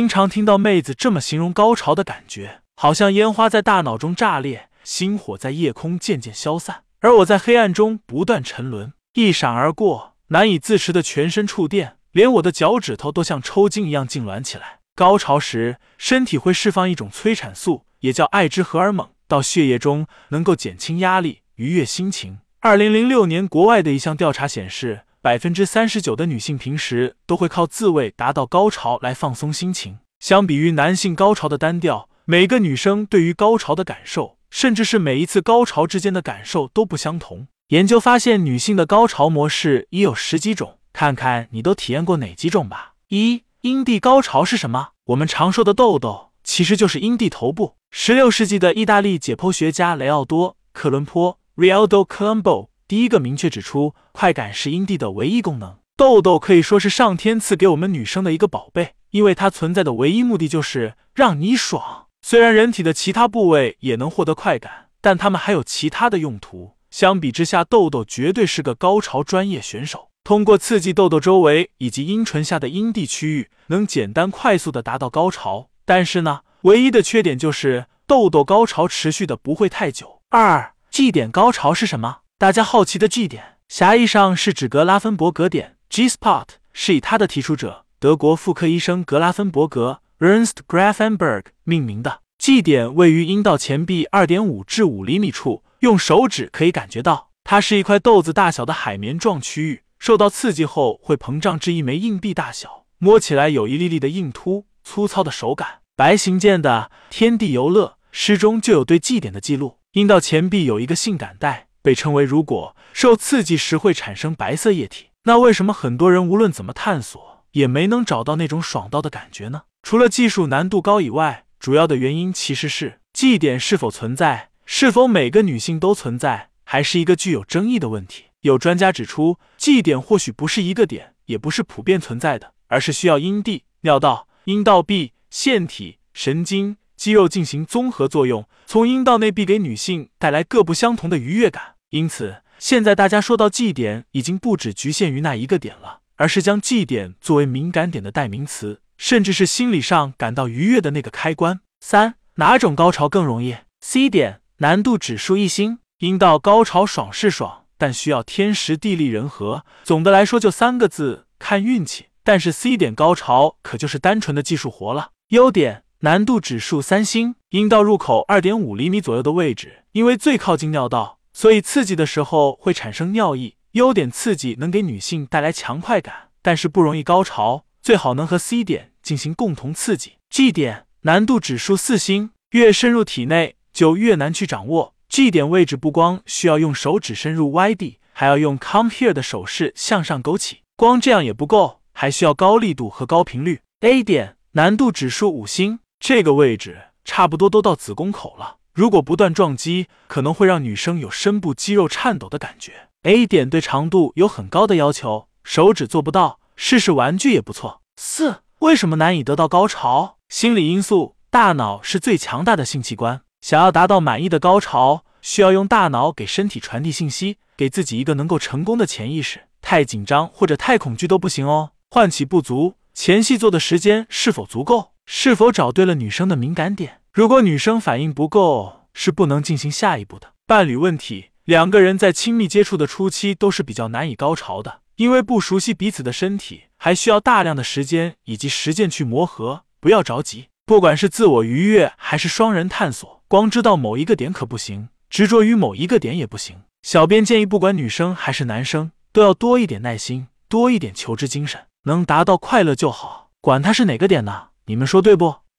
经常听到妹子这么形容高潮的感觉，好像烟花在大脑中炸裂，星火在夜空渐渐消散，而我在黑暗中不断沉沦，一闪而过，难以自持的全身触电，连我的脚趾头都像抽筋一样痉挛起来。高潮时，身体会释放一种催产素，也叫爱之荷尔蒙，到血液中能够减轻压力，愉悦心情。二零零六年，国外的一项调查显示，百分之三十九的女性平时都会靠自慰达到高潮来放松心情。相比于男性高潮的单调，每个女生对于高潮的感受，甚至是每一次高潮之间的感受都不相同。研究发现，女性的高潮模式已有十几种，看看你都体验过哪几种吧。一阴蒂高潮是什么？我们常说的痘痘，其实就是阴蒂头部。十六世纪的意大利解剖学家雷奥多·克伦坡。Rialdo Colombo 第一个明确指出，快感是阴蒂的唯一功能。痘痘可以说是上天赐给我们女生的一个宝贝，因为它存在的唯一目的就是让你爽。虽然人体的其他部位也能获得快感，但它们还有其他的用途。相比之下，痘痘绝对是个高潮专业选手。通过刺激痘痘周围以及阴唇下的阴蒂区域，能简单快速的达到高潮。但是呢，唯一的缺点就是痘痘高潮持续的不会太久。二 G 点高潮是什么？大家好奇的 G 点，狭义上是指格拉芬伯格点，G spot 是以他的提出者德国妇科医生格拉芬伯格 Ernst Grafenberg 命名的。G 点位于阴道前壁二点五至五厘米处，用手指可以感觉到，它是一块豆子大小的海绵状区域，受到刺激后会膨胀至一枚硬币大小，摸起来有一粒粒的硬凸、粗糙的手感。白行健的《天地游乐》诗中就有对 G 点的记录。阴道前壁有一个性感带，被称为如果受刺激时会产生白色液体。那为什么很多人无论怎么探索也没能找到那种爽到的感觉呢？除了技术难度高以外，主要的原因其实是 G 点是否存在，是否每个女性都存在，还是一个具有争议的问题。有专家指出，G 点或许不是一个点，也不是普遍存在的，而是需要阴蒂、尿道、阴道壁、腺体、神经。肌肉进行综合作用，从阴道内壁给女性带来各不相同的愉悦感。因此，现在大家说到 G 点，已经不只局限于那一个点了，而是将 G 点作为敏感点的代名词，甚至是心理上感到愉悦的那个开关。三，哪种高潮更容易？C 点，难度指数一星。阴道高潮爽是爽，但需要天时地利人和。总的来说，就三个字：看运气。但是 C 点高潮可就是单纯的技术活了。优点。难度指数三星，阴道入口二点五厘米左右的位置，因为最靠近尿道，所以刺激的时候会产生尿意。优点刺激能给女性带来强快感，但是不容易高潮，最好能和 C 点进行共同刺激。G 点难度指数四星，越深入体内就越难去掌握。G 点位置不光需要用手指深入 Y D，还要用 Come Here 的手势向上勾起，光这样也不够，还需要高力度和高频率。A 点难度指数五星。这个位置差不多都到子宫口了，如果不断撞击，可能会让女生有深部肌肉颤抖的感觉。A 点对长度有很高的要求，手指做不到，试试玩具也不错。四，为什么难以得到高潮？心理因素。大脑是最强大的性器官，想要达到满意的高潮，需要用大脑给身体传递信息，给自己一个能够成功的潜意识。太紧张或者太恐惧都不行哦。唤起不足，前戏做的时间是否足够？是否找对了女生的敏感点？如果女生反应不够，是不能进行下一步的。伴侣问题，两个人在亲密接触的初期都是比较难以高潮的，因为不熟悉彼此的身体，还需要大量的时间以及实践去磨合。不要着急，不管是自我愉悦还是双人探索，光知道某一个点可不行，执着于某一个点也不行。小编建议，不管女生还是男生，都要多一点耐心，多一点求知精神，能达到快乐就好，管他是哪个点呢？你们说对不？